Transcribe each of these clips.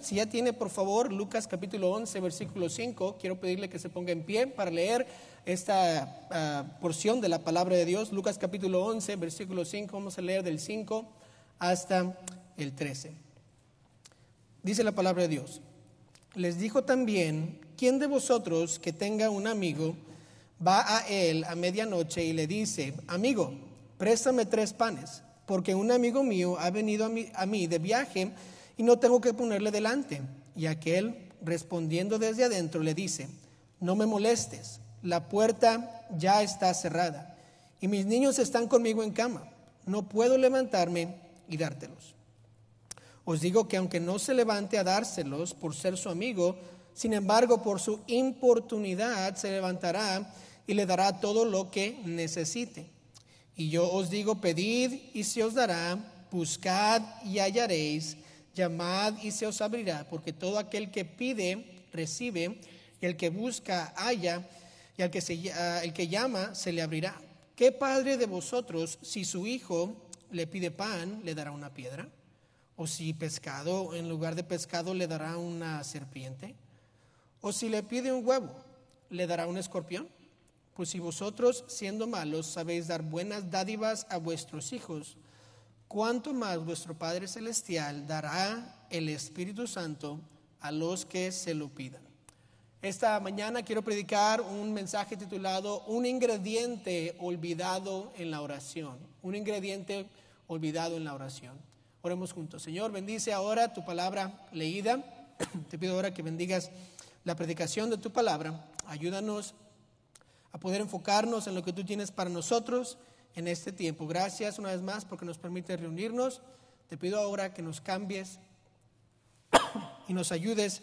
Si ya tiene, por favor, Lucas capítulo 11, versículo 5, quiero pedirle que se ponga en pie para leer esta ah, porción de la palabra de Dios. Lucas capítulo 11, versículo 5, vamos a leer del 5 hasta el 13. Dice la palabra de Dios. Les dijo también, ¿quién de vosotros que tenga un amigo va a él a medianoche y le dice, amigo, préstame tres panes, porque un amigo mío ha venido a mí, a mí de viaje y no tengo que ponerle delante. Y aquel, respondiendo desde adentro, le dice, no me molestes, la puerta ya está cerrada y mis niños están conmigo en cama, no puedo levantarme y dártelos. Os digo que aunque no se levante a dárselos por ser su amigo, sin embargo por su importunidad se levantará y le dará todo lo que necesite. Y yo os digo, pedid y se os dará, buscad y hallaréis llamad y se os abrirá, porque todo aquel que pide, recibe, y el que busca, halla, y al que, se, el que llama, se le abrirá. ¿Qué padre de vosotros, si su hijo le pide pan, le dará una piedra? ¿O si pescado, en lugar de pescado, le dará una serpiente? ¿O si le pide un huevo, le dará un escorpión? Pues si vosotros, siendo malos, sabéis dar buenas dádivas a vuestros hijos, cuánto más vuestro Padre Celestial dará el Espíritu Santo a los que se lo pidan. Esta mañana quiero predicar un mensaje titulado Un ingrediente olvidado en la oración. Un ingrediente olvidado en la oración. Oremos juntos. Señor, bendice ahora tu palabra leída. Te pido ahora que bendigas la predicación de tu palabra. Ayúdanos a poder enfocarnos en lo que tú tienes para nosotros en este tiempo. Gracias una vez más porque nos permite reunirnos. Te pido ahora que nos cambies y nos ayudes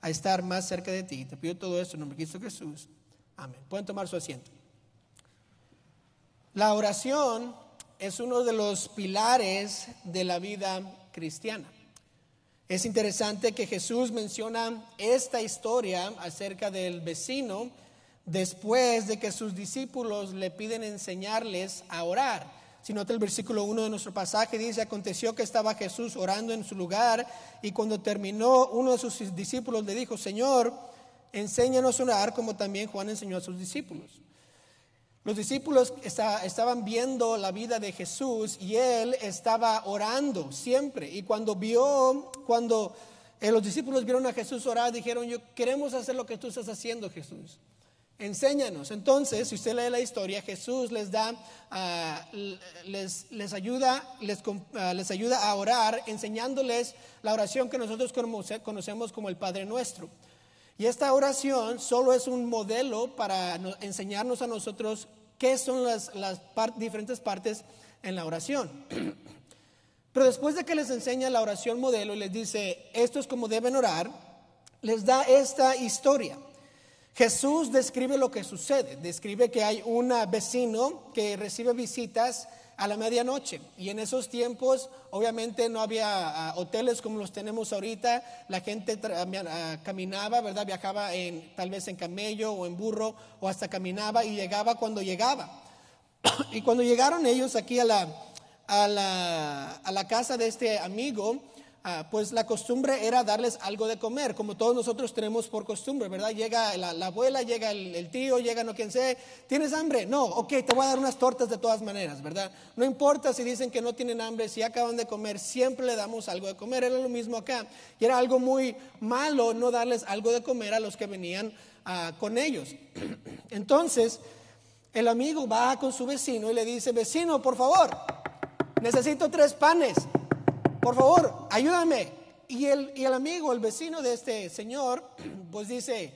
a estar más cerca de ti. Te pido todo esto en nombre de Cristo Jesús. Amén. Pueden tomar su asiento. La oración es uno de los pilares de la vida cristiana. Es interesante que Jesús menciona esta historia acerca del vecino después de que sus discípulos le piden enseñarles a orar. Si nota el versículo 1 de nuestro pasaje, dice, aconteció que estaba Jesús orando en su lugar y cuando terminó, uno de sus discípulos le dijo, Señor, enséñanos a orar como también Juan enseñó a sus discípulos. Los discípulos estaban viendo la vida de Jesús y él estaba orando siempre. Y cuando vio, cuando eh, los discípulos vieron a Jesús orar, dijeron, yo queremos hacer lo que tú estás haciendo, Jesús. Enséñanos. Entonces, si usted lee la historia, Jesús les da, ah, les, les, ayuda, les, ah, les, ayuda a orar, enseñándoles la oración que nosotros conocemos como el Padre Nuestro. Y esta oración solo es un modelo para enseñarnos a nosotros qué son las, las diferentes partes en la oración. Pero después de que les enseña la oración modelo y les dice, esto es como deben orar, les da esta historia. Jesús describe lo que sucede, describe que hay un vecino que recibe visitas a la medianoche y en esos tiempos obviamente no había ah, hoteles como los tenemos ahorita, la gente ah, caminaba, ¿verdad? Viajaba en, tal vez en camello o en burro o hasta caminaba y llegaba cuando llegaba. y cuando llegaron ellos aquí a la, a la casa de este amigo, Ah, pues la costumbre era darles algo de comer, como todos nosotros tenemos por costumbre, ¿verdad? Llega la, abuela, llega el, tío, llega no quien sea, ¿tienes hambre? No, ok, te voy a dar unas tortas de todas maneras, ¿verdad? No importa si dicen que no tienen hambre, si acaban de comer, siempre le damos algo de comer, era lo mismo acá. Y era algo muy malo no darles algo de comer a los que venían ah, con ellos. Entonces, el amigo va con su vecino y le dice, vecino, por favor, necesito tres panes por favor, ayúdame. Y el, y el amigo, el vecino de este señor, pues dice,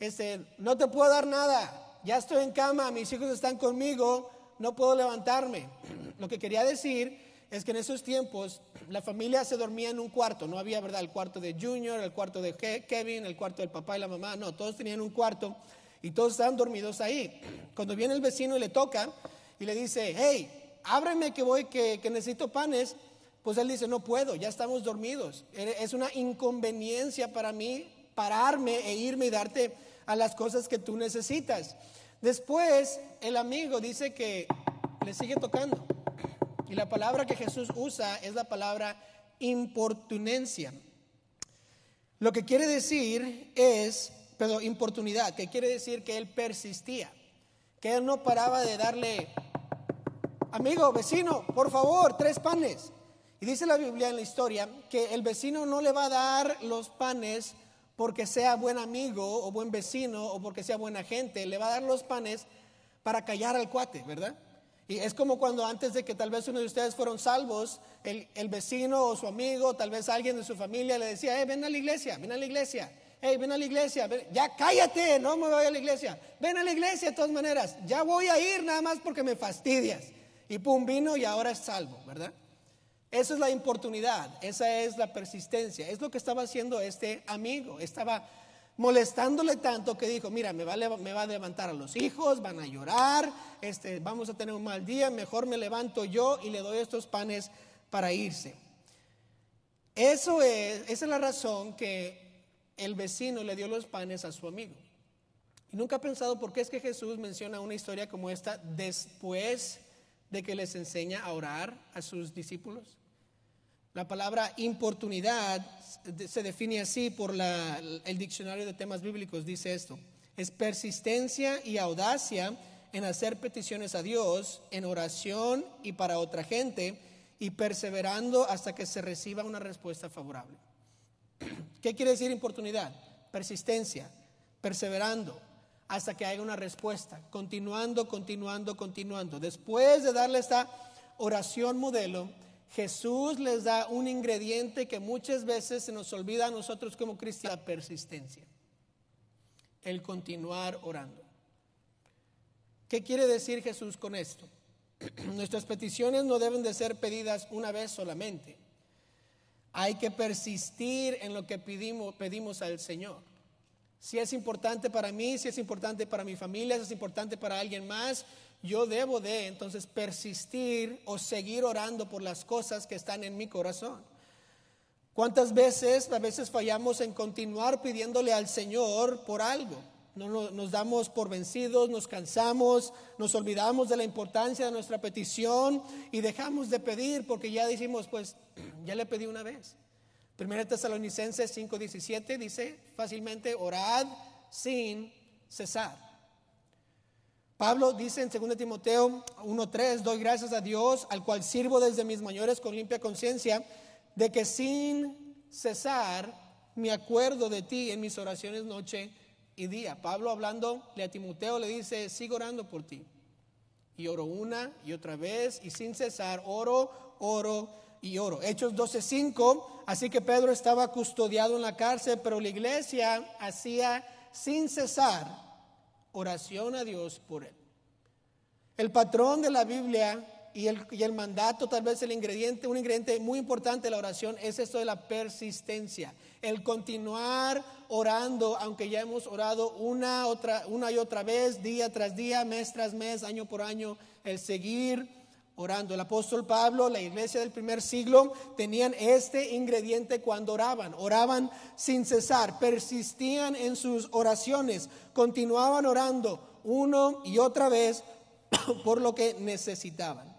este, no te puedo dar nada, ya estoy en cama, mis hijos están conmigo, no puedo levantarme. Lo que quería decir es que en esos tiempos la familia se dormía en un cuarto, no había, ¿verdad? El cuarto de Junior, el cuarto de Kevin, el cuarto del papá y la mamá, no, todos tenían un cuarto y todos estaban dormidos ahí. Cuando viene el vecino y le toca y le dice, hey, ábreme que voy, que, que necesito panes, pues él dice, no puedo, ya estamos dormidos. Es una inconveniencia para mí pararme e irme y darte a las cosas que tú necesitas. Después el amigo dice que le sigue tocando. Y la palabra que Jesús usa es la palabra importunencia. Lo que quiere decir es, pero importunidad, que quiere decir que él persistía, que él no paraba de darle, amigo, vecino, por favor, tres panes. Y dice la Biblia en la historia que el vecino no le va a dar los panes porque sea buen amigo o buen vecino o porque sea buena gente, le va a dar los panes para callar al cuate, ¿verdad? Y es como cuando antes de que tal vez uno de ustedes fueron salvos, el, vecino o su amigo, tal vez alguien de su familia le decía, hey, ven a la iglesia, ven a la iglesia, hey, ven a la iglesia, ya cállate, no me voy a la iglesia, ven a la iglesia de todas maneras, ya voy a ir nada más porque me fastidias. Y pum, vino y ahora es salvo, ¿verdad? Esa es la importunidad, esa es la persistencia, es lo que estaba haciendo este amigo, estaba molestándole tanto que dijo, mira, me va, a, levantar a los hijos, van a llorar, este, vamos a tener un mal día, mejor me levanto yo y le doy estos panes para irse. Eso es, esa es la razón que el vecino le dio los panes a su amigo. Y nunca he pensado por qué es que Jesús menciona una historia como esta después de que les enseña a orar a sus discípulos. La palabra importunidad se define así por el diccionario de temas bíblicos, dice esto, es persistencia y audacia en hacer peticiones a Dios en oración y para otra gente y perseverando hasta que se reciba una respuesta favorable. ¿Qué quiere decir importunidad? Persistencia, perseverando hasta que haya una respuesta, continuando, continuando, continuando. Después de darle esta oración modelo, Jesús les da un ingrediente que muchas veces se nos olvida a nosotros como cristianos, la persistencia, el continuar orando. ¿Qué quiere decir Jesús con esto? Nuestras peticiones no deben de ser pedidas una vez solamente. Hay que persistir en lo que pedimos, pedimos al Señor. Si es importante para mí, si es importante para mi familia, si es importante para alguien más, yo debo de entonces persistir o seguir orando por las cosas que están en mi corazón. ¿Cuántas veces, a veces fallamos en continuar pidiéndole al Señor por algo? No, nos damos por vencidos, nos cansamos, nos olvidamos de la importancia de nuestra petición y dejamos de pedir porque ya decimos, pues ya le pedí una vez. Primera Tesalonicenses 5:17 dice fácilmente, orad sin cesar. Pablo dice en 2 Timoteo 1.3, doy gracias a Dios, al cual sirvo desde mis mayores con limpia conciencia, de que sin cesar me acuerdo de ti en mis oraciones noche y día. Pablo hablando a Timoteo le dice, sigo orando por ti. Y oro una y otra vez y sin cesar, oro, oro y oro. Hechos 12.5, así que Pedro estaba custodiado en la cárcel, pero la iglesia hacía sin cesar oración a Dios por él. El patrón de la Biblia y el, y el, mandato, tal vez el ingrediente, un ingrediente muy importante de la oración es esto de la persistencia, el continuar orando, aunque ya hemos orado una, otra, una y otra vez, día tras día, mes tras mes, año por año, el seguir orando. El apóstol Pablo, la iglesia del primer siglo, tenían este ingrediente cuando oraban. Oraban sin cesar, persistían en sus oraciones, continuaban orando uno y otra vez por lo que necesitaban.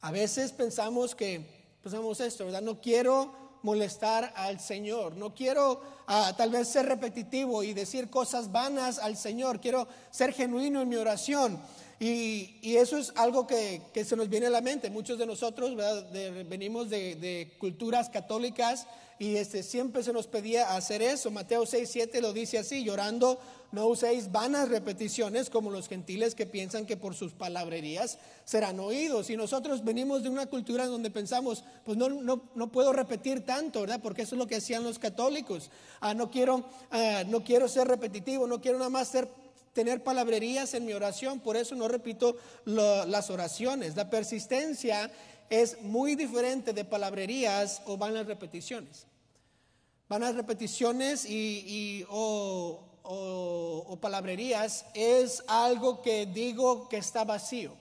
A veces pensamos que, pensamos esto, ¿verdad? No quiero molestar al Señor, no quiero ah, tal vez ser repetitivo y decir cosas vanas al Señor, quiero ser genuino en mi oración. Y, eso es algo que, se nos viene a la mente. Muchos de nosotros venimos de, culturas católicas y este, siempre se nos pedía hacer eso. Mateo 6, 7 lo dice así, llorando no uséis vanas repeticiones como los gentiles que piensan que por sus palabrerías serán oídos. Y nosotros venimos de una cultura donde pensamos, pues no, no, puedo repetir tanto, ¿verdad? Porque eso es lo que hacían los católicos. Ah, no, quiero, ah, no quiero ser repetitivo, no quiero nada más ser tener palabrerías en mi oración, por eso no repito las oraciones. La persistencia es muy diferente de palabrerías o van las repeticiones. Van las repeticiones y, o, o, palabrerías es algo que digo que está vacío.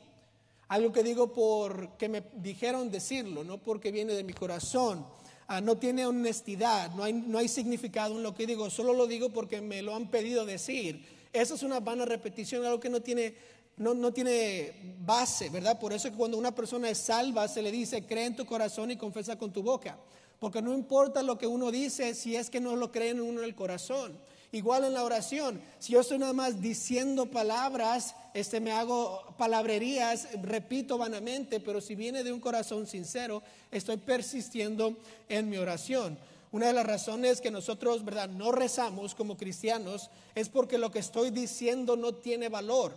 Algo que digo porque me dijeron decirlo, no porque viene de mi corazón. Ah, no tiene honestidad, no hay, no hay significado en lo que digo, solo lo digo porque me lo han pedido decir eso es una vana repetición, algo que no tiene, no, no tiene base, ¿verdad? Por eso que cuando una persona es salva se le dice, cree en tu corazón y confesa con tu boca. Porque no importa lo que uno dice si es que no lo cree en uno en el corazón. Igual en la oración, si yo estoy nada más diciendo palabras, este me hago palabrerías, repito vanamente, pero si viene de un corazón sincero, estoy persistiendo en mi oración. Una de las razones que nosotros, ¿verdad?, no rezamos como cristianos es porque lo que estoy diciendo no tiene valor.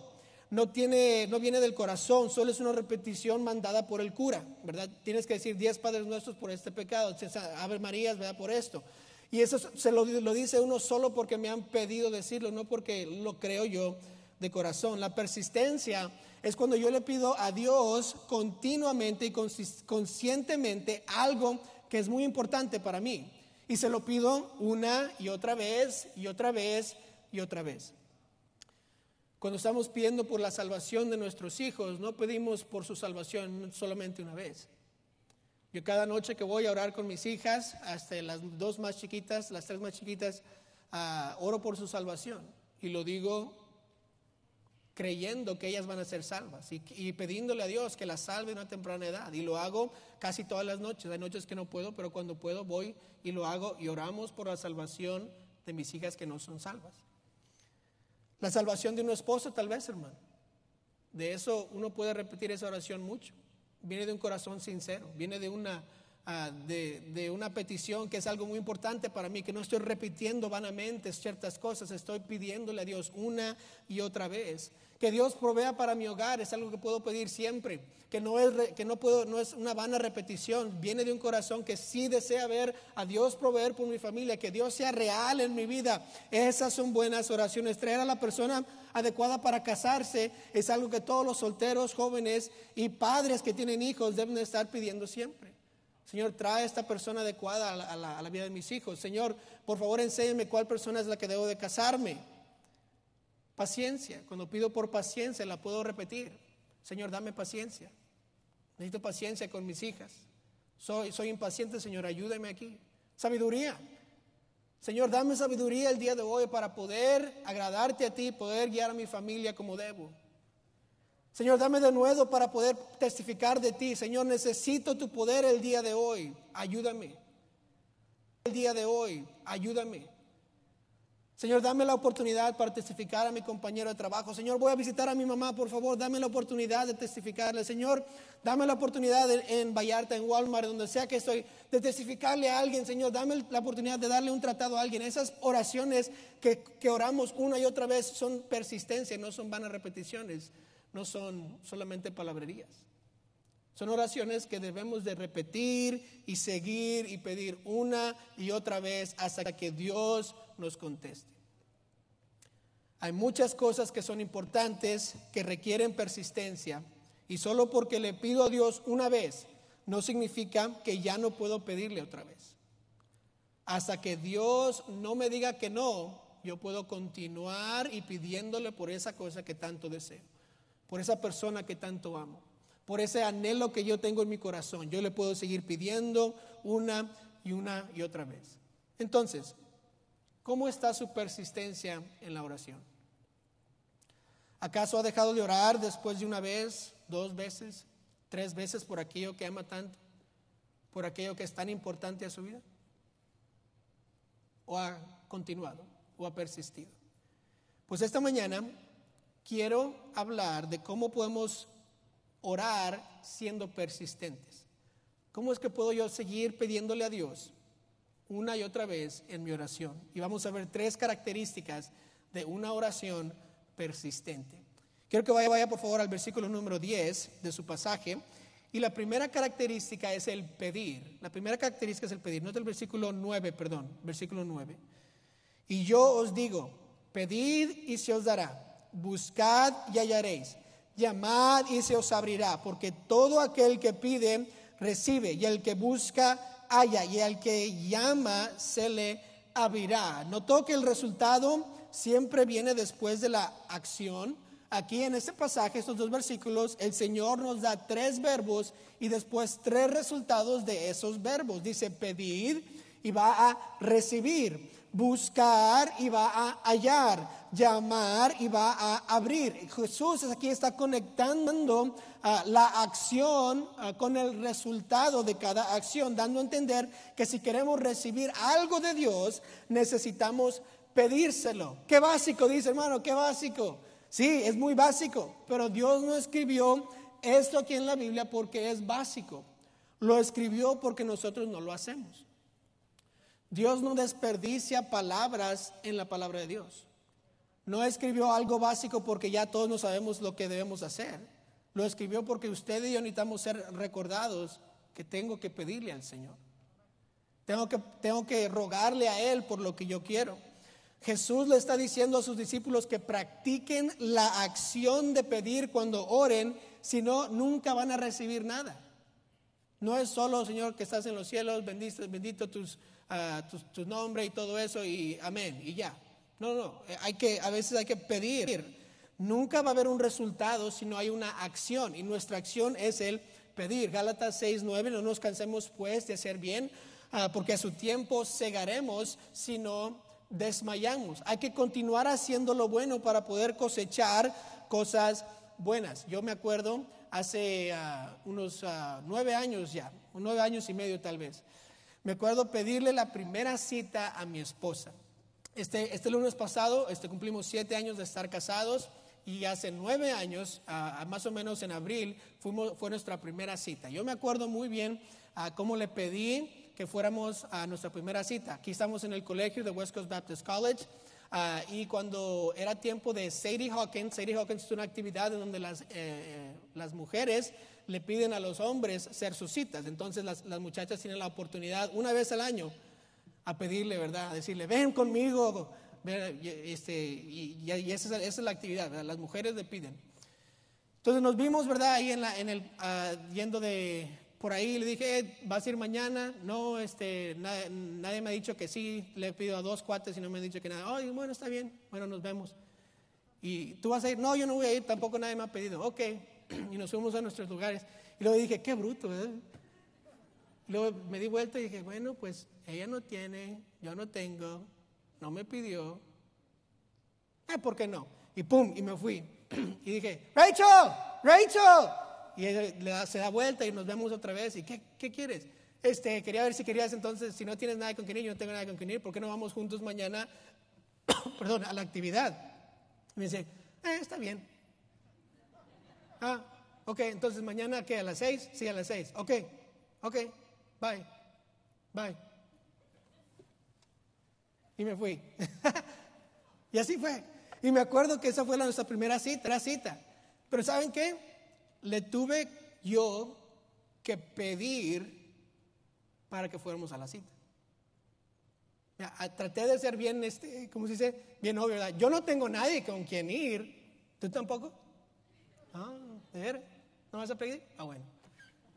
No, tiene, no viene del corazón, solo es una repetición mandada por el cura, ¿verdad? Tienes que decir diez Padres Nuestros por este pecado, Ave Marías, ¿verdad? Por esto. Y eso se lo, lo dice uno solo porque me han pedido decirlo, no porque lo creo yo de corazón. La persistencia es cuando yo le pido a Dios continuamente y conscientemente algo que es muy importante para mí. Y se lo pido una y otra vez y otra vez y otra vez. Cuando estamos pidiendo por la salvación de nuestros hijos, no pedimos por su salvación solamente una vez. Yo cada noche que voy a orar con mis hijas, hasta las dos más chiquitas, las tres más chiquitas, ah, oro por su salvación. Y lo digo creyendo que ellas van a ser salvas y, y, pidiéndole a Dios que las salve en una temprana edad. Y lo hago casi todas las noches. Hay noches que no puedo, pero cuando puedo voy y lo hago y oramos por la salvación de mis hijas que no son salvas. La salvación de un esposo tal vez, hermano. De eso uno puede repetir esa oración mucho viene de un corazón sincero, viene de una, ah, de, una petición que es algo muy importante para mí, que no estoy repitiendo vanamente ciertas cosas, estoy pidiéndole a Dios una y otra vez. Que Dios provea para mi hogar es algo que puedo pedir siempre, que no es, que no puedo, no es una vana repetición, viene de un corazón que sí desea ver a Dios proveer por mi familia, que Dios sea real en mi vida. Esas son buenas oraciones. Traer a la persona adecuada para casarse es algo que todos los solteros, jóvenes y padres que tienen hijos deben estar pidiendo siempre. Señor, trae esta persona adecuada a la, a la vida de mis hijos. Señor, por favor, enséñame cuál persona es la que debo de casarme. Paciencia. Cuando pido por paciencia la puedo repetir. Señor, dame paciencia. Necesito paciencia con mis hijas. Soy, soy impaciente, Señor, ayúdame aquí. Sabiduría. Señor, dame sabiduría el día de hoy para poder agradarte a ti, poder guiar a mi familia como debo. Señor, dame de nuevo para poder testificar de ti. Señor, necesito tu poder el día de hoy. Ayúdame. El día de hoy, ayúdame. Señor, dame la oportunidad para testificar a mi compañero de trabajo. Señor, voy a visitar a mi mamá, por favor, dame la oportunidad de testificarle. Señor, dame la oportunidad en Vallarta, en Walmart, donde sea que estoy, de testificarle a alguien. Señor, dame la oportunidad de darle un tratado a alguien. Esas oraciones que, que oramos una y otra vez son persistencia, no son vanas repeticiones, no son solamente palabrerías. Son oraciones que debemos de repetir y seguir y pedir una y otra vez hasta que Dios nos conteste. Hay muchas cosas que son importantes, que requieren persistencia, y solo porque le pido a Dios una vez, no significa que ya no puedo pedirle otra vez. Hasta que Dios no me diga que no, yo puedo continuar y pidiéndole por esa cosa que tanto deseo, por esa persona que tanto amo, por ese anhelo que yo tengo en mi corazón. Yo le puedo seguir pidiendo una y una y otra vez. Entonces, ¿Cómo está su persistencia en la oración? ¿Acaso ha dejado de orar después de una vez, dos veces, tres veces por aquello que ama tanto? ¿Por aquello que es tan importante a su vida? ¿O ha continuado? ¿O ha persistido? Pues esta mañana quiero hablar de cómo podemos orar siendo persistentes. ¿Cómo es que puedo yo seguir pidiéndole a Dios una y otra vez en mi oración. Y vamos a ver tres características de una oración persistente. Quiero que vaya, vaya por favor al versículo número 10 de su pasaje. Y la primera característica es el pedir. La primera característica es el pedir. No es el versículo 9, perdón, versículo 9. Y yo os digo, pedid y se os dará. Buscad y hallaréis. Llamad y se os abrirá. Porque todo aquel que pide, recibe. Y el que busca, haya y al que llama se le abrirá. Notó que el resultado siempre viene después de la acción. Aquí en este pasaje, estos dos versículos, el Señor nos da tres verbos y después tres resultados de esos verbos. Dice pedir y va a recibir, buscar y va a hallar, llamar y va a abrir. Jesús aquí está conectando ah, la acción ah, con el resultado de cada acción, dando a entender que si queremos recibir algo de Dios, necesitamos pedírselo. Qué básico, dice hermano, qué básico. Sí, es muy básico, pero Dios no escribió esto aquí en la Biblia porque es básico. Lo escribió porque nosotros no lo hacemos. Dios no desperdicia palabras en la palabra de Dios. No escribió algo básico porque ya todos no sabemos lo que debemos hacer. Lo escribió porque usted y yo necesitamos ser recordados que tengo que pedirle al Señor. Tengo que, tengo que rogarle a Él por lo que yo quiero. Jesús le está diciendo a sus discípulos que practiquen la acción de pedir cuando oren, si no, nunca van a recibir nada. No es solo, Señor, que estás en los cielos, bendito, bendito tus, uh, tu, nombre y todo eso, y amén, y ya. No, no, hay que, a veces hay que pedir. Nunca va a haber un resultado si no hay una acción, y nuestra acción es el pedir. Gálatas 6, 9, no nos cansemos pues de hacer bien, uh, porque a su tiempo cegaremos si no desmayamos. Hay que continuar haciendo lo bueno para poder cosechar cosas buenas. Yo me acuerdo hace ah, unos ah, nueve años ya, nueve años y medio tal vez, me acuerdo pedirle la primera cita a mi esposa. Este, este lunes pasado este, cumplimos siete años de estar casados y hace nueve años, más o menos en abril, fuimos, fue nuestra primera cita. Yo me acuerdo muy bien cómo le pedí que fuéramos a nuestra primera cita. Aquí estamos en el colegio de West Coast Baptist College. Y cuando era tiempo de Sadie Hawkins, Sadie Hawkins es una actividad en donde las, eh, las mujeres le piden a los hombres ser sus citas. Entonces las, las, muchachas tienen la oportunidad una vez al año a pedirle, ¿verdad? A decirle, ven conmigo. Este, y, y esa, es, la actividad. Las mujeres le piden. Entonces nos vimos, ¿verdad? Ahí en, la, en el, uh, yendo de, por ahí le dije, eh, ¿vas a ir mañana? No, este, nadie, me ha dicho que sí. Le he pedido a dos cuates y no me han dicho que nada. Ay, bueno, está bien. Bueno, nos vemos. ¿Y tú vas a ir? No, yo no voy a ir. Tampoco nadie me ha pedido. Ok. Y nos fuimos a nuestros lugares. Y luego dije, qué bruto, ¿verdad? luego me di vuelta y dije, bueno, pues ella no tiene, yo no tengo, no me pidió. Eh, ¿por qué no? Y pum, y me fui. y dije, Rachel, Rachel, y ella se da vuelta y nos vemos otra vez. ¿Y qué, qué quieres? Este, quería ver si querías entonces, si no tienes nada con quien ir, yo no tengo nada con quien ir, ¿por qué no vamos juntos mañana, perdón, a la actividad? Y me dice, eh, está bien. Ah, ok, entonces mañana, ¿qué? ¿A las seis? Sí, a las seis. Ok, ok, bye, bye. Y me fui. y así fue. Y me acuerdo que esa fue nuestra primera cita, la cita. Pero ¿saben qué? le tuve yo que pedir para que fuéramos a la cita. traté de ser bien, este, ¿cómo se dice? Bien obvio, ¿verdad? Yo no tengo nadie con quien ir. ¿Tú tampoco? Ah, ¿de ver? ¿No vas a pedir? Ah, bueno.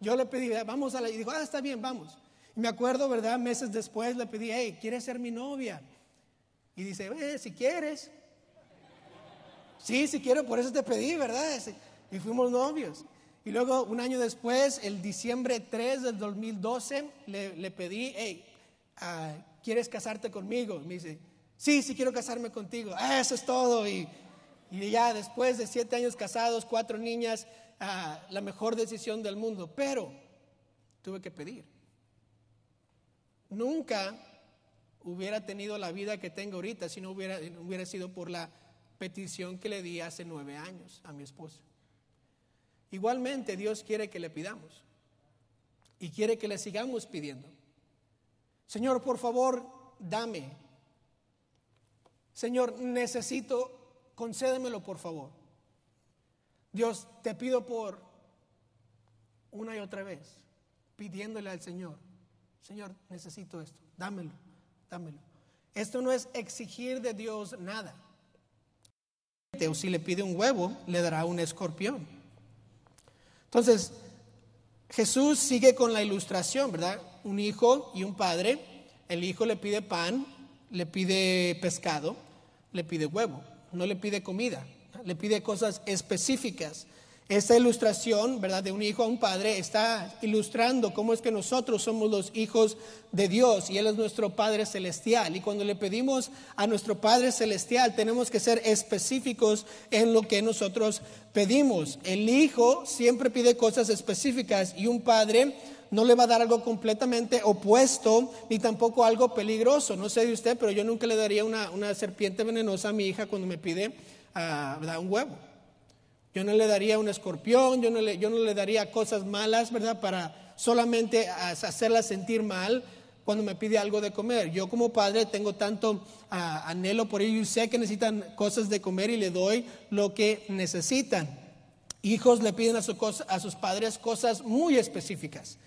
Yo le pedí, vamos a la... Y dijo, ah, está bien, vamos. Y me acuerdo, ¿verdad? Meses después le pedí, hey, ¿quieres ser mi novia? Y dice, eh, si quieres. Sí, si quiero, por eso te pedí, ¿verdad? y fuimos novios. Y luego, un año después, el diciembre 3 del 2012, le, le pedí, hey, ah, ¿quieres casarte conmigo? me dice, sí, sí quiero casarme contigo. Ah, eso es todo. Y, y, ya después de siete años casados, cuatro niñas, ah, la mejor decisión del mundo. Pero tuve que pedir. Nunca hubiera tenido la vida que tengo ahorita si no hubiera, hubiera sido por la petición que le di hace nueve años a mi esposa. Igualmente Dios quiere que le pidamos y quiere que le sigamos pidiendo. Señor, por favor, dame. Señor, necesito, concédemelo por favor. Dios, te pido por una y otra vez, pidiéndole al Señor, Señor, necesito esto, dámelo, dámelo. Esto no es exigir de Dios nada. O si le pide un huevo, le dará un escorpión. Entonces, Jesús sigue con la ilustración, ¿verdad? Un hijo y un padre. El hijo le pide pan, le pide pescado, le pide huevo, no le pide comida, le pide cosas específicas. Esta ilustración, ¿verdad?, de un hijo a un padre está ilustrando cómo es que nosotros somos los hijos de Dios y Él es nuestro Padre Celestial. Y cuando le pedimos a nuestro Padre Celestial, tenemos que ser específicos en lo que nosotros pedimos. El hijo siempre pide cosas específicas y un padre no le va a dar algo completamente opuesto ni tampoco algo peligroso. No sé de usted, pero yo nunca le daría una, serpiente venenosa a mi hija cuando me pide uh, un huevo. Yo no le daría un escorpión, yo no le, daría cosas malas, ¿verdad? Para solamente hacerla sentir mal cuando me pide algo de comer. Yo como padre tengo tanto ah, anhelo por ello y sé que necesitan cosas de comer y le doy lo que necesitan. Hijos le piden a, a sus padres cosas muy específicas.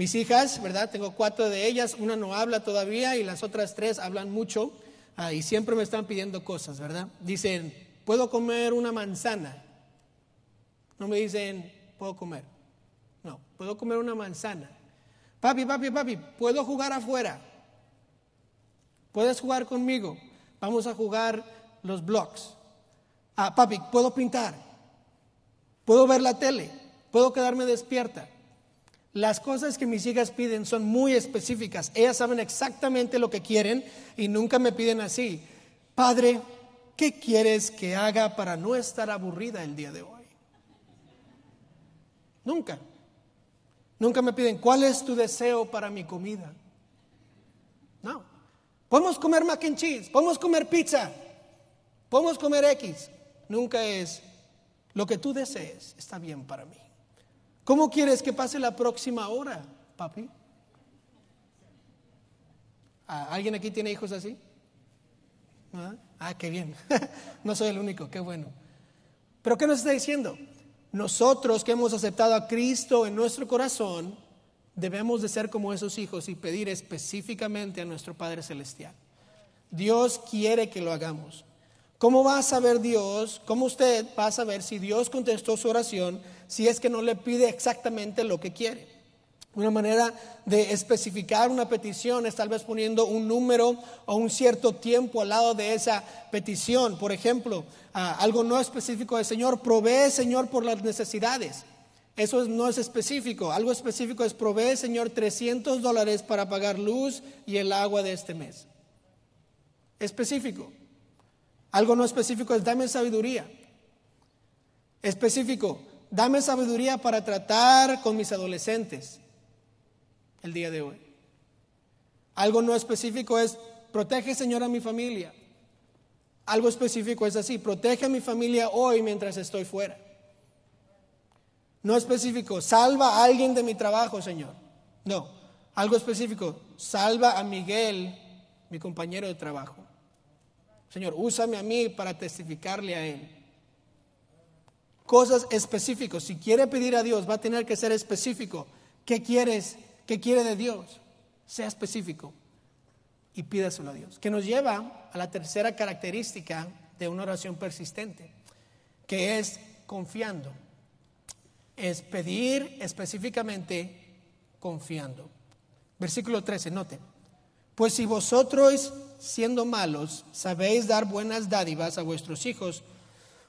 Mis hijas, ¿verdad? Tengo cuatro de ellas, una no habla todavía y las otras tres hablan mucho ah, y siempre me están pidiendo cosas, ¿verdad? Dicen, ¿puedo comer una manzana? No me dicen, ¿puedo comer? No, ¿puedo comer una manzana? Papi, papi, papi, ¿puedo jugar afuera? ¿Puedes jugar conmigo? Vamos a jugar los blocks. Ah, papi, ¿puedo pintar? ¿Puedo ver la tele? ¿Puedo quedarme despierta? Las cosas que mis hijas piden son muy específicas. Ellas saben exactamente lo que quieren y nunca me piden así. Padre, ¿Qué quieres que haga para no estar aburrida el día de hoy? Nunca. Nunca me piden, ¿cuál es tu deseo para mi comida? No. Podemos comer mac and cheese, podemos comer pizza, podemos comer X. Nunca es lo que tú desees, está bien para mí. ¿Cómo quieres que pase la próxima hora, papi? ¿Alguien aquí tiene hijos así? ¿Ah? Qué bien. no soy el único, qué bueno. Pero ¿qué nos está diciendo? Nosotros que hemos aceptado a Cristo en nuestro corazón, debemos de ser como esos hijos y pedir específicamente a nuestro Padre Celestial. Dios quiere que lo hagamos. ¿Cómo va a saber Dios? ¿Cómo usted va a saber si Dios contestó su oración si es que no le pide exactamente lo que quiere? Una manera de especificar una petición es tal vez poniendo un número o un cierto tiempo al lado de esa petición. Por ejemplo, algo no específico de Señor, provee Señor por las necesidades. Eso no es específico. Algo específico es provee Señor 300 dólares para pagar luz y el agua de este mes. Específico. Algo no específico es dame sabiduría. Específico, dame sabiduría para tratar con mis adolescentes el día de hoy. Algo no específico es, protege Señor a mi familia. Algo específico es así, protege a mi familia hoy mientras estoy fuera. No específico, salva a alguien de mi trabajo, Señor. No, algo específico, salva a Miguel, mi compañero de trabajo. Señor, úsame a mí para testificarle a él. Cosas específicas. Si quiere pedir a Dios, va a tener que ser específico. ¿Qué quieres ¿Qué quiere de Dios? Sea específico y pídaselo a Dios. Que nos lleva a la tercera característica de una oración persistente, que es confiando. Es pedir específicamente confiando. Versículo 13, note. Pues si vosotros, siendo malos, sabéis dar buenas dádivas a vuestros hijos,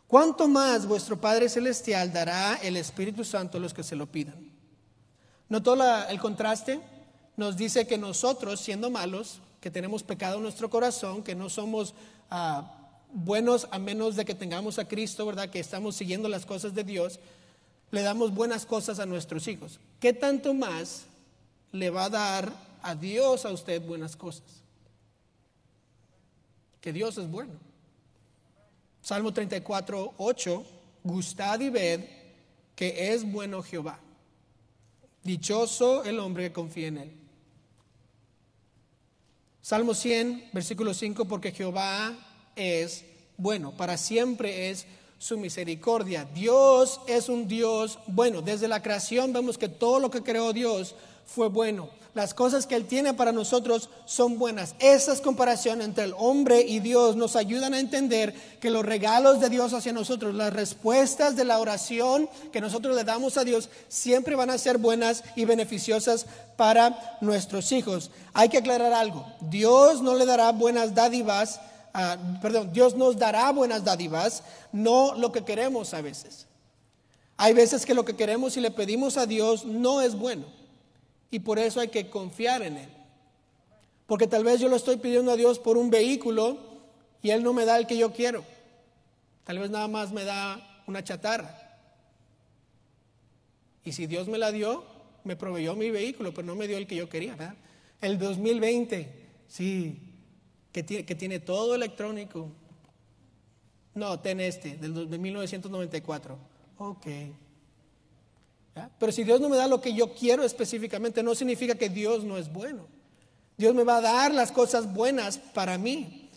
¿cuánto más vuestro Padre Celestial dará el Espíritu Santo a los que se lo pidan? ¿Notó el contraste? Nos dice que nosotros, siendo malos, que tenemos pecado en nuestro corazón, que no somos ah, buenos a menos de que tengamos a Cristo, ¿verdad? Que estamos siguiendo las cosas de Dios, le damos buenas cosas a nuestros hijos. ¿Qué tanto más le va a dar a Dios a usted buenas cosas? Que Dios es bueno. Salmo 34, 8, gustad y ved que es bueno Jehová. Dichoso el hombre que confía en él. Salmo 100, versículo 5, porque Jehová es bueno, para siempre es su misericordia. Dios es un Dios bueno. Desde la creación vemos que todo lo que creó Dios fue bueno. Las cosas que Él tiene para nosotros son buenas. Esas comparaciones entre el hombre y Dios nos ayudan a entender que los regalos de Dios hacia nosotros, las respuestas de la oración que nosotros le damos a Dios, siempre van a ser buenas y beneficiosas para nuestros hijos. Hay que aclarar algo. Dios no le dará buenas dádivas, ah, perdón, Dios nos dará buenas dádivas, no lo que queremos a veces. Hay veces que lo que queremos y le pedimos a Dios no es bueno. Y por eso hay que confiar en Él. Porque tal vez yo lo estoy pidiendo a Dios por un vehículo y Él no me da el que yo quiero. Tal vez nada más me da una chatarra. Y si Dios me la dio, me proveyó mi vehículo, pero no me dio el que yo quería. El 2020, sí, que tiene, que tiene todo electrónico. No, ten este, del, de 1994. Ok. Pero si Dios no me da lo que yo quiero específicamente, no significa que Dios no es bueno. Dios me va a dar las cosas buenas para mí.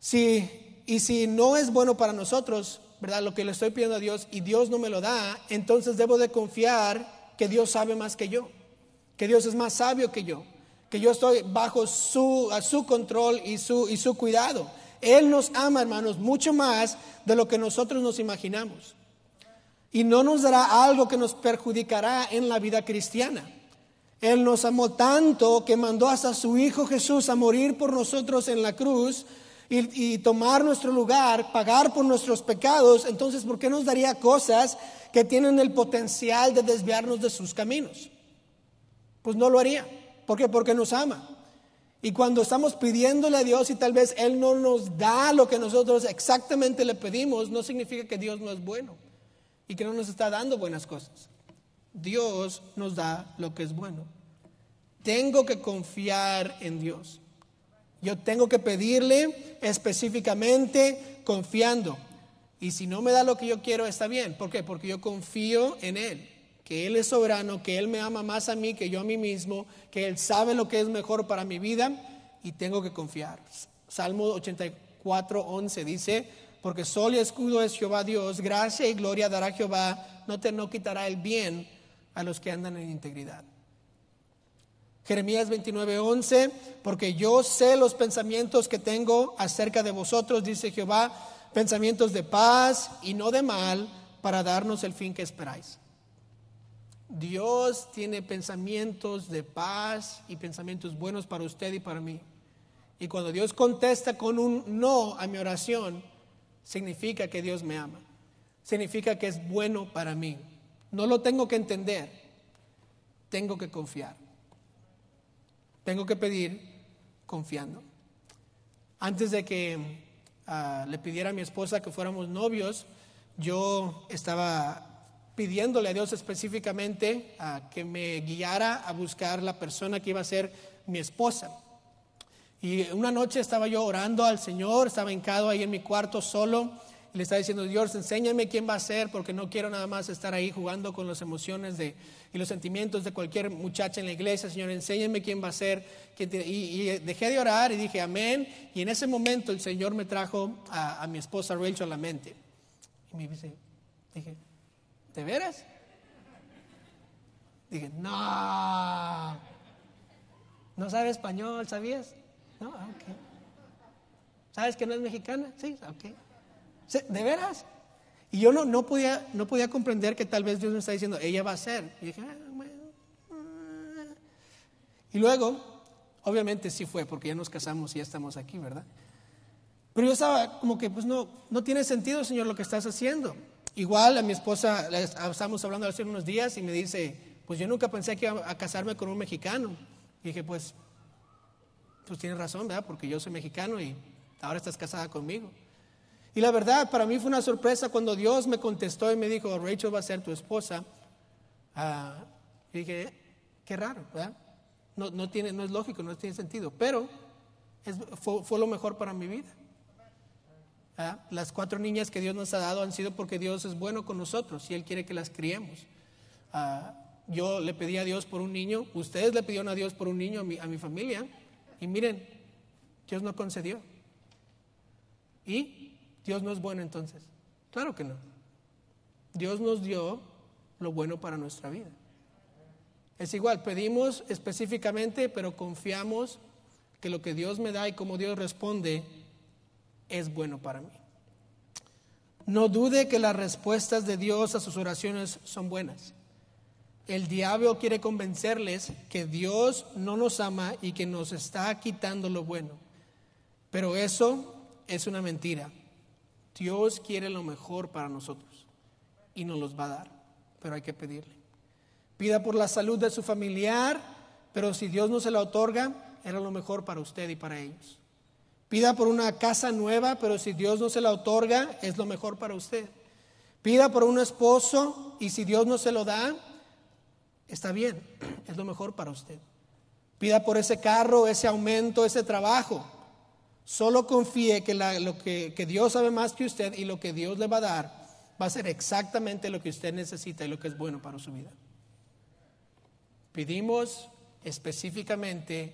Si, y si no es bueno para nosotros, ¿verdad? Lo que le estoy pidiendo a Dios y Dios no me lo da, entonces debo de confiar que Dios sabe más que yo, que Dios es más sabio que yo, que yo estoy bajo su, su control y su, y su cuidado. Él nos ama, hermanos, mucho más de lo que nosotros nos imaginamos. Y no nos dará algo que nos perjudicará en la vida cristiana. Él nos amó tanto que mandó hasta su Hijo Jesús a morir por nosotros en la cruz y, tomar nuestro lugar, pagar por nuestros pecados. Entonces, ¿por qué nos daría cosas que tienen el potencial de desviarnos de sus caminos? Pues no lo haría. ¿Por qué? Porque nos ama. Y cuando estamos pidiéndole a Dios y tal vez Él no nos da lo que nosotros exactamente le pedimos, no significa que Dios no es bueno y que no nos está dando buenas cosas. Dios nos da lo que es bueno. Tengo que confiar en Dios. Yo tengo que pedirle específicamente confiando. Y si no me da lo que yo quiero, está bien. ¿Por qué? Porque yo confío en Él, que Él es soberano, que Él me ama más a mí que yo a mí mismo, que Él sabe lo que es mejor para mi vida y tengo que confiar. Salmo 84, 11 dice, porque sol y escudo es Jehová Dios, gracia y gloria dará Jehová, no te no quitará el bien a los que andan en integridad. Jeremías 29:11, porque yo sé los pensamientos que tengo acerca de vosotros, dice Jehová, pensamientos de paz y no de mal, para darnos el fin que esperáis. Dios tiene pensamientos de paz y pensamientos buenos para usted y para mí. Y cuando Dios contesta con un no a mi oración, significa que Dios me ama. Significa que es bueno para mí. No lo tengo que entender, tengo que confiar. Tengo que pedir confiando. Antes de que ah, le pidiera a mi esposa que fuéramos novios, yo estaba pidiéndole a Dios específicamente a que me guiara a buscar la persona que iba a ser mi esposa. Y una noche estaba yo orando al Señor, estaba hincado ahí en mi cuarto solo le está diciendo, Dios, enséñame quién va a ser, porque no quiero nada más estar ahí jugando con las emociones de, y los sentimientos de cualquier muchacha en la iglesia. Señor, enséñame quién va a ser. y, dejé de orar y dije, amén. Y en ese momento el Señor me trajo a, mi esposa Rachel a la mente. Y me dice, dije, ¿de veras? Dije, no, no sabe español, ¿sabías? No, ah, ok. ¿Sabes que no es mexicana? Sí, ok. ¿De veras? Y yo no, podía, no podía comprender que tal vez Dios me está diciendo, ella va a ser. Y dije, ah, ah". Y luego, obviamente sí fue, porque ya nos casamos y ya estamos aquí, ¿verdad? Pero yo estaba como que, pues no, no tiene sentido, Señor, lo que estás haciendo. Igual a mi esposa, estábamos hablando hace unos días y me dice, pues yo nunca pensé que iba a casarme con un mexicano. Y dije, pues, pues tienes razón, ¿verdad? Porque yo soy mexicano y ahora estás casada conmigo. Y la verdad, para mí fue una sorpresa cuando Dios me contestó y me dijo, Rachel va a ser tu esposa. Ah, y dije, qué raro, ¿verdad? No, no, tiene, no es lógico, no tiene sentido, pero fue, lo mejor para mi vida. Las cuatro niñas que Dios nos ha dado han sido porque Dios es bueno con nosotros y Él quiere que las criemos. Ah, yo le pedí a Dios por un niño, ustedes le pidieron a Dios por un niño a mi, a mi familia y miren, Dios no concedió. Y Dios no es bueno entonces. Claro que no. Dios nos dio lo bueno para nuestra vida. Es igual, pedimos específicamente, pero confiamos que lo que Dios me da y como Dios responde es bueno para mí. No dude que las respuestas de Dios a sus oraciones son buenas. El diablo quiere convencerles que Dios no nos ama y que nos está quitando lo bueno. Pero eso es una mentira. Dios quiere lo mejor para nosotros. y nos los va a dar, pero hay que pedirle. Pida por la salud de su familiar, pero si Dios no se la otorga, era lo mejor para usted y para ellos. Pida por una casa nueva, pero si Dios no se la otorga, es lo mejor para usted. Pida por un esposo y si Dios no se lo da, está bien, es lo mejor para usted. Pida por ese carro, ese aumento, ese trabajo. Solo confíe que, lo que, Dios sabe más que usted y lo que Dios le va a dar va a ser exactamente lo que usted necesita y lo que es bueno para su vida. Pedimos específicamente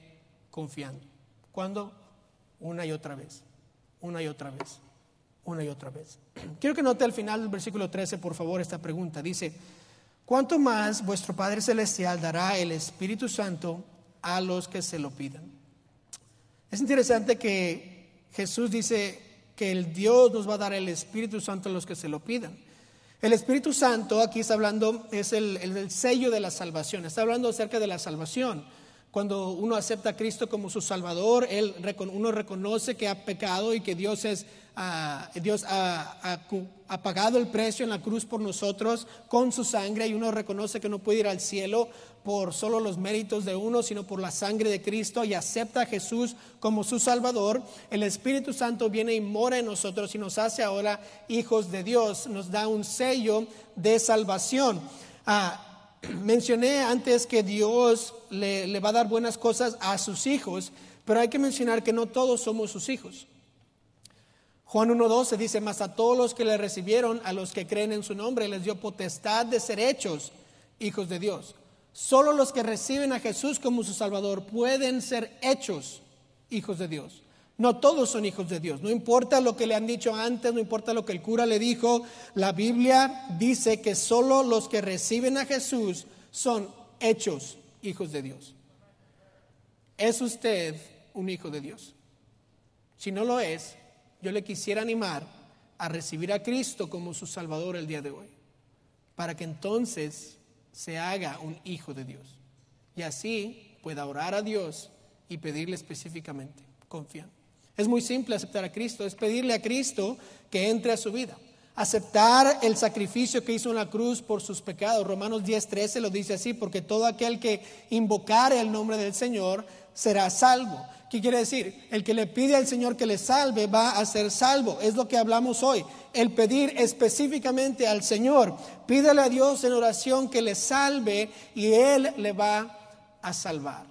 confiando. ¿Cuándo? Una y otra vez, una y otra vez, una y otra vez. Quiero que note al final del versículo 13, por favor, esta pregunta. Dice, ¿cuánto más vuestro Padre Celestial dará el Espíritu Santo a los que se lo pidan? Es interesante que Jesús dice que el Dios nos va a dar el Espíritu Santo a los que se lo pidan. El Espíritu Santo, aquí está hablando, es el, el sello de la salvación, está hablando acerca de la salvación. Cuando uno acepta a Cristo como su Salvador, él, uno reconoce que ha pecado y que Dios, es, ah, Dios ha, pagado el precio en la cruz por nosotros con su sangre y uno reconoce que no puede ir al cielo por solo los méritos de uno, sino por la sangre de Cristo y acepta a Jesús como su Salvador. El Espíritu Santo viene y mora en nosotros y nos hace ahora hijos de Dios, nos da un sello de salvación. Ah, mencioné antes que Dios le, va a dar buenas cosas a sus hijos, pero hay que mencionar que no todos somos sus hijos. Juan 1.12 dice, más a todos los que le recibieron, a los que creen en su nombre, les dio potestad de ser hechos hijos de Dios. Solo los que reciben a Jesús como su Salvador pueden ser hechos hijos de Dios. No todos son hijos de Dios. No importa lo que le han dicho antes, no importa lo que el cura le dijo. La Biblia dice que solo los que reciben a Jesús son hechos hijos de Dios. ¿Es usted un hijo de Dios? Si no lo es, yo le quisiera animar a recibir a Cristo como su Salvador el día de hoy, para que entonces se haga un hijo de Dios y así pueda orar a Dios y pedirle específicamente, confiando. Es muy simple aceptar a Cristo, es pedirle a Cristo que entre a su vida. Aceptar el sacrificio que hizo en la cruz por sus pecados. Romanos 10:13 lo dice así, porque todo aquel que invocare el nombre del Señor será salvo. ¿Qué quiere decir? El que le pide al Señor que le salve va a ser salvo. Es lo que hablamos hoy. El pedir específicamente al Señor. Pídele a Dios en oración que le salve y Él le va a salvar.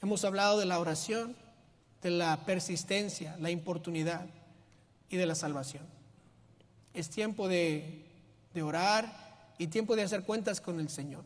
Hemos hablado de la oración de la persistencia, la importunidad y de la salvación. Es tiempo de, de orar y tiempo de hacer cuentas con el Señor.